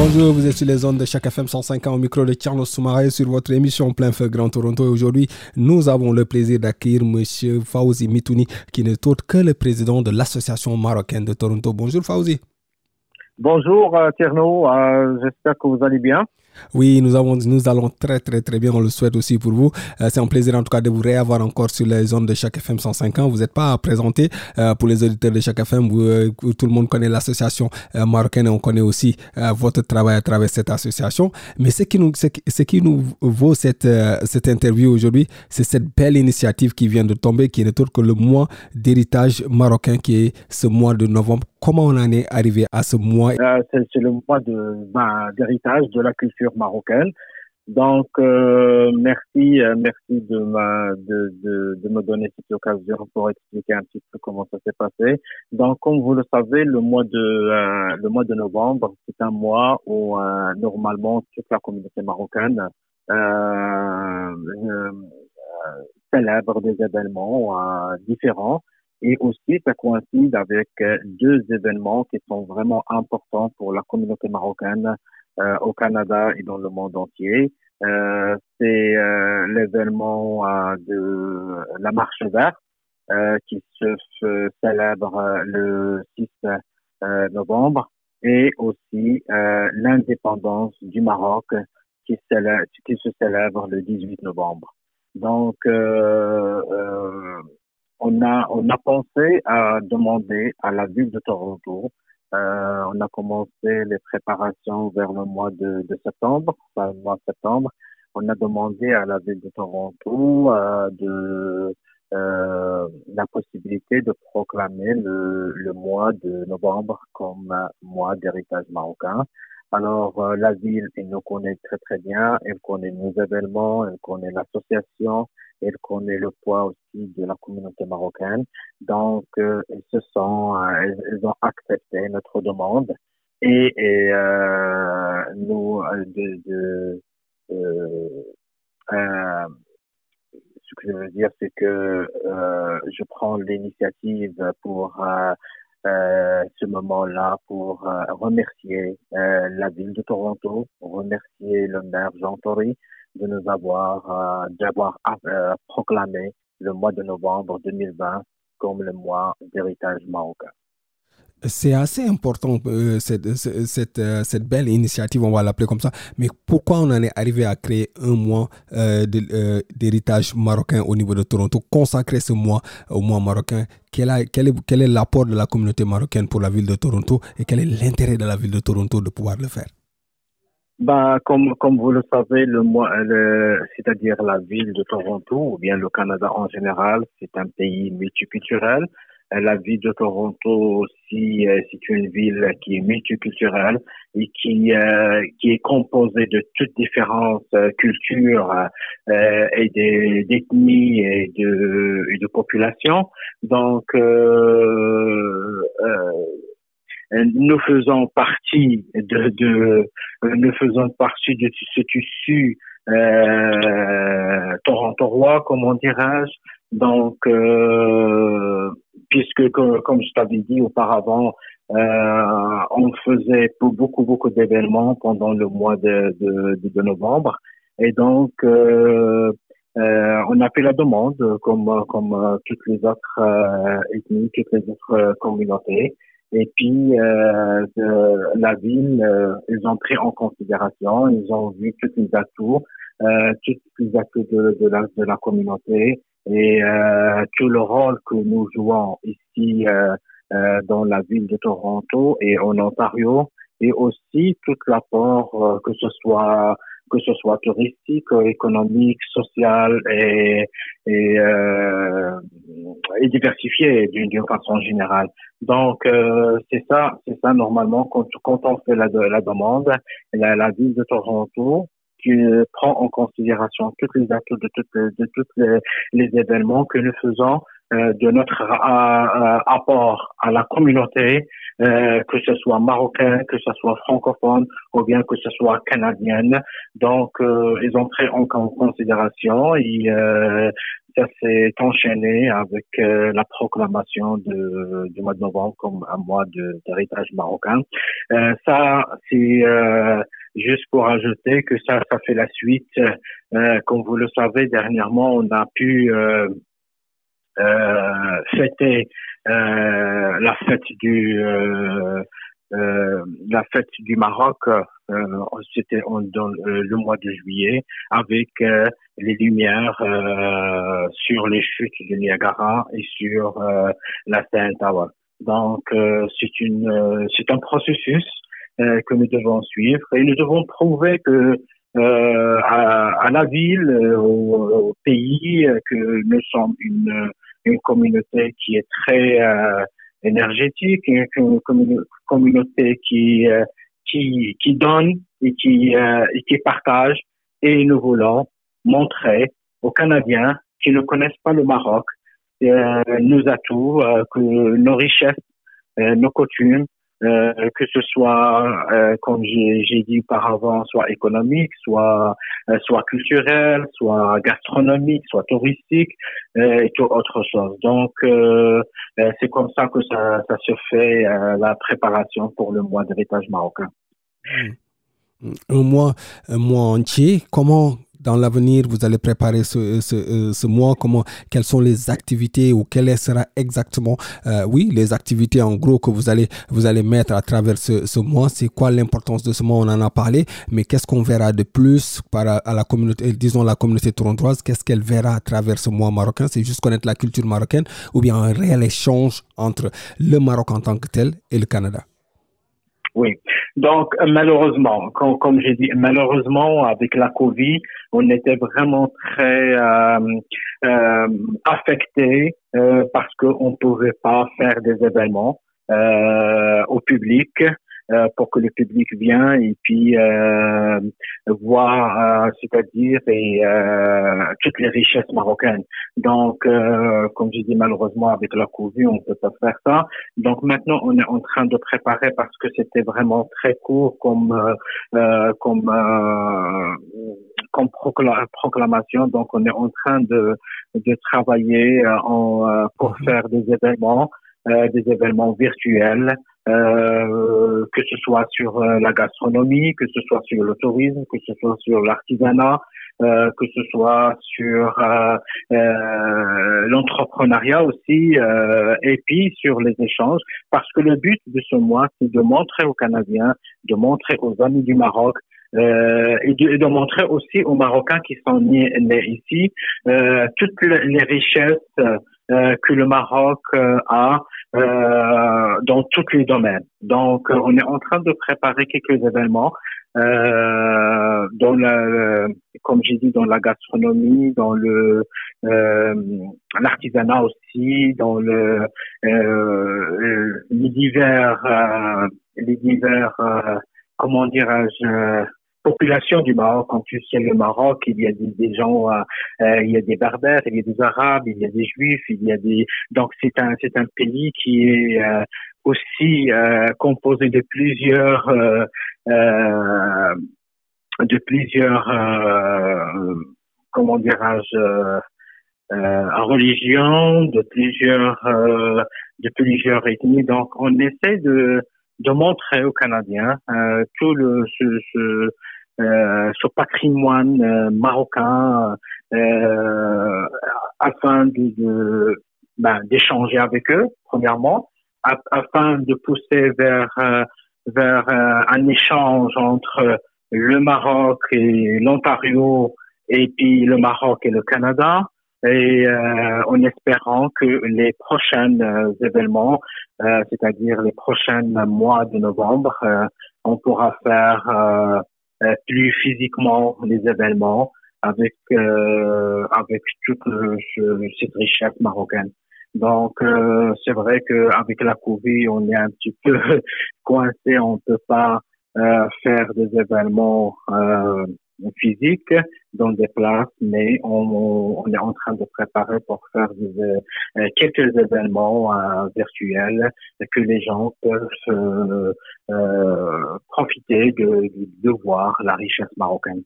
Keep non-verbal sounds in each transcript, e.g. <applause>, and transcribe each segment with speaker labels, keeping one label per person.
Speaker 1: Bonjour, vous êtes sur les ondes de chaque FM 105 au micro de Carlos Soumaré sur votre émission Plein Feu Grand Toronto. Et aujourd'hui, nous avons le plaisir d'accueillir M. Fauzi Mitouni, qui n'est autre que le président de l'Association marocaine de Toronto. Bonjour Fauzi.
Speaker 2: Bonjour euh, Tierno, euh, j'espère que vous allez bien.
Speaker 1: Oui, nous, avons, nous allons très très très bien, on le souhaite aussi pour vous. Euh, c'est un plaisir en tout cas de vous réavoir encore sur les zones de chaque FM 105 ans. Vous n'êtes pas à présenter euh, pour les auditeurs de chaque FM. Euh, tout le monde connaît l'association marocaine et on connaît aussi votre travail à travers cette association. Mais ce qui nous, vaut cette, interview aujourd'hui, c'est cette belle initiative qui vient de tomber, qui n'est autre que le mois d'héritage marocain qui est ce mois de novembre. Comment on en est arrivé à ce mois?
Speaker 2: C'est le mois ben, d'héritage de la culture marocaine. Donc, euh, merci, euh, merci de, de, de, me donner cette occasion pour expliquer un petit peu comment ça s'est passé. Donc, comme vous le savez, le mois de euh, le mois de novembre, c'est un mois où normalement toute la communauté marocaine célèbre des événements différents. Et aussi, ça coïncide avec deux événements qui sont vraiment importants pour la communauté marocaine au Canada et dans le monde entier. Euh, c'est euh, l'événement de la marche verte qui se célèbre le 6 novembre et aussi l'indépendance du Maroc qui, qui, se célèbre le 18 novembre. Donc, euh, euh, on a on a pensé à demander à la ville de Toronto euh, on a commencé les préparations vers le mois de, de septembre, enfin, le mois septembre. On a demandé à la ville de Toronto euh, de euh, la possibilité de proclamer le, le, mois de novembre comme mois d'héritage marocain. Alors euh, la ville, elle nous connaît très très bien, elle connaît nos événements, elle connaît l'association, elle connaît le poids aussi de la communauté marocaine. Donc, euh, elles se sont, euh, elles, ont accepté notre demande et, euh, nous, euh, de, de euh, ce que je veux dire, c'est que je prends l'initiative pour ce moment-là pour remercier la ville de Toronto, remercier le maire Jean Tory, de nous avoir, euh, d'avoir euh, proclamé le mois de novembre 2020 comme le mois d'héritage marocain.
Speaker 1: C'est assez important, euh, cette, cette, cette, belle initiative, on va l'appeler comme ça. Mais pourquoi on en est arrivé à créer un mois d'héritage marocain au niveau de Toronto, consacrer ce mois au mois marocain? Quel, est l'apport de la communauté marocaine pour la ville de Toronto et quel est l'intérêt de la ville de Toronto de pouvoir le faire?
Speaker 2: Bah, comme, comme vous le savez, le, le c'est-à-dire la ville de Toronto ou bien le Canada en général, c'est un pays multiculturel. La ville de Toronto aussi, euh, c'est une ville qui est multiculturelle et qui euh, qui est composée de toutes différentes euh, cultures euh, et d'ethnies et de et de populations. Donc euh, euh, nous faisons partie de, de euh, nous faisons partie de ce tissu euh, roi comment dirais-je. Donc, euh, puisque comme, je t'avais dit auparavant, euh, on faisait beaucoup beaucoup d'événements pendant le mois de, de, de novembre, et donc euh, euh, on a fait la demande comme comme toutes les autres ethnies, toutes les autres communautés. Et puis, euh, la ville, euh, ils ont pris en considération, ils ont vu tous les atouts, euh, tous les atouts de, de, la, de la communauté et euh, tout le rôle que nous jouons ici euh, euh, dans la ville de Toronto et en Ontario, et aussi tout l'apport, que ce soit que ce soit touristique, économique, social et, et, euh, et diversifié d'une façon générale. Donc euh, c'est ça, c'est ça normalement quand, quand on fait la, la demande, la, la ville de Toronto qui prend en considération toutes les actes de toutes de tous les, événements que nous faisons de notre euh, apport à la communauté, euh, que ce soit marocain, que ce soit francophone ou bien que ce soit canadienne. Donc, ils ont pris en, considération et ça s'est enchaîné avec la proclamation de, du mois de novembre comme un mois d'héritage marocain. ça, c'est juste pour ajouter que ça, ça fait la suite. comme vous le savez, dernièrement, on a pu euh, fêter euh, la fête du euh, la fête du Maroc, c'était dans le mois de juillet, avec les lumières sur les chutes du Niagara et sur la Sainte Tower. Donc c'est une c'est un processus que nous devons suivre et nous devons prouver que à, à, la ville, au pays, que nous sommes une une communauté qui est très euh, énergétique, une, communauté qui, euh, qui, qui donne et qui, euh, et qui partage. Et nous voulons montrer aux Canadiens qui ne connaissent pas le Maroc nos atouts, nos richesses, nos coutumes, euh, que ce soit, euh, comme j'ai dit auparavant, soit économique, soit euh, soit culturel, soit gastronomique, soit touristique et tout autre chose. Donc c'est comme ça que ça, se fait la préparation pour le mois d'héritage marocain.
Speaker 1: Un mois, un mois entier. Comment dans l'avenir, vous allez préparer ce, ce, euh, ce, mois Comment, Quelles sont les activités ou quelles sera exactement, euh, oui, les activités en gros que vous allez, vous allez mettre à travers ce, ce mois. C'est quoi l'importance de ce mois? On en a parlé, mais qu'est-ce qu'on verra de plus par à la communauté, disons la communauté torontoise? Qu'est-ce qu'elle verra à travers ce mois marocain? C'est juste connaître la culture marocaine ou bien un réel échange entre le Maroc en tant que tel et le Canada
Speaker 2: oui. Donc, malheureusement, comme, comme j'ai dit, malheureusement, avec la Covid, on était vraiment très euh, euh, affecté euh, parce qu'on ne pouvait pas faire des événements euh, au public. Euh, pour que le public vienne et puis euh, voir, euh, c'est-à-dire et, toutes les richesses marocaines. Donc, comme je dis, malheureusement avec la Covid, on peut pas faire ça. Donc maintenant, on est en train de préparer parce que c'était vraiment très court comme comme comme proclamation. Donc, on est en train de de travailler en pour mhm. faire des événements. des événements virtuels euh, que ce soit sur euh, la gastronomie, que ce soit sur le tourisme, que ce soit sur l'artisanat, euh, que ce soit sur euh, euh l'entrepreneuriat aussi, et puis sur les échanges, parce que le but de ce mois, c'est de montrer aux Canadiens, de montrer aux amis du Maroc euh, et, de, montrer aussi aux Marocains qui sont nés, nés ici toutes les richesses que le Maroc a euh, dans tous les domaines. Donc, euh, on est en train de préparer quelques événements euh, dans la, comme j'ai dit, dans la gastronomie, dans le euh, l'artisanat aussi, dans le euh, les divers les divers comment dirais-je population du Maroc. Quand tu sais le Maroc, il y a des, gens, euh, euh, il y a des berbères, il y a des arabes, il y a des juifs, il y a des. Donc c'est un c'est un pays qui est euh, aussi composé de plusieurs de plusieurs comment dirais-je religions, de plusieurs de plusieurs ethnies. Donc on essaie de de montrer aux Canadiens tout le ce, ce euh, ce patrimoine euh, marocain euh, afin de, ben, d'échanger avec eux premièrement afin de pousser vers vers un échange entre le Maroc et l'Ontario et puis le Maroc et le Canada et euh, en espérant que les prochains événements, c'est-à-dire les prochains mois de novembre, on pourra faire plus physiquement les événements avec avec toute cette richesse marocaine. Donc c'est vrai qu'avec la Covid, on est un petit peu <laughs> coincé, on peut pas faire des événements physique dans des places, mais on, est en train de préparer pour faire euh, quelques événements euh, virtuels que les gens peuvent euh, profiter de, voir la richesse marocaine.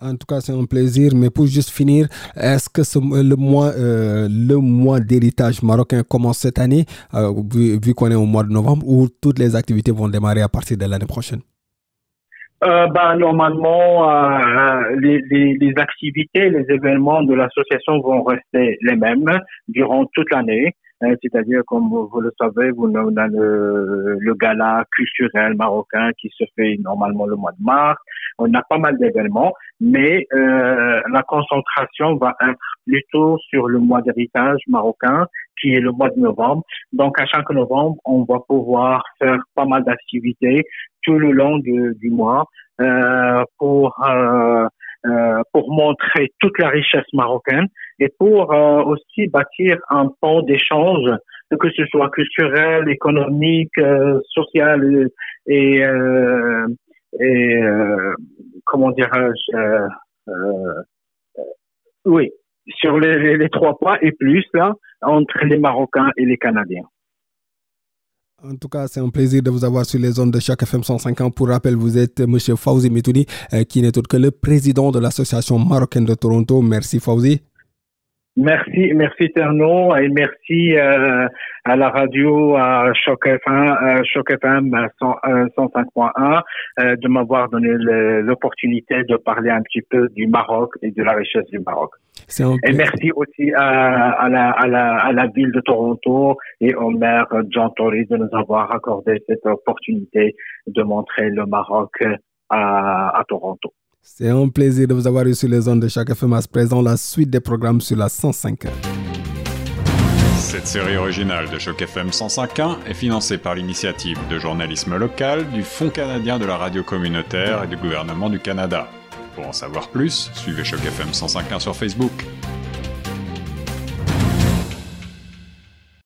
Speaker 1: En tout cas, c'est un plaisir. Mais pour juste finir, est-ce que le mois, le mois d'héritage marocain commence cette année, vu qu'on est au mois de novembre, ou toutes les activités vont démarrer à partir de l'année prochaine?
Speaker 2: Euh, ben, Normalement, euh, les, les, les, activités, les événements de l'association vont rester les mêmes durant toute l'année. Hein, c'est-à-dire, comme vous, le savez, vous, on a le, le, gala culturel marocain qui se fait normalement le mois de mars. On a pas mal d'événements, mais euh, la concentration va être plutôt sur le mois d'héritage marocain, qui est le mois de novembre. Donc, à chaque novembre, on va pouvoir faire pas mal d'activités tout le long du, mois euh, pour euh, euh, pour montrer toute la richesse marocaine et pour euh, aussi bâtir un pont d'échange, que ce soit culturel, économique, euh, social et, euh, comment dirais-je, oui, sur les, trois points et plus là entre les Marocains et les Canadiens.
Speaker 1: En tout cas, c'est un plaisir de vous avoir sur les zones de chaque FM 150. Pour rappel, vous êtes M. Fauzi Metouni, qui n'est autre que le président de l'Association marocaine de Toronto. Merci Fauzi.
Speaker 2: Merci, merci Terno et merci euh, à la radio à Choc FM, euh, Choc FM 105.1 euh, de m'avoir donné l'opportunité de parler un petit peu du Maroc et de la richesse du Maroc. Et merci aussi à, à, la, à, la, à la ville de Toronto et au maire John Tory de nous avoir accordé cette opportunité de montrer le Maroc à, à Toronto.
Speaker 1: C'est un plaisir de vous avoir eu sur les ondes de chaque FM à présent, la suite des programmes sur la 105.
Speaker 3: Cette série originale de Choc FM 105.1 est financée par l'initiative de journalisme local du Fonds canadien de la radio communautaire et du gouvernement du Canada. Pour en savoir plus, suivez Choc FM 105.1 sur Facebook.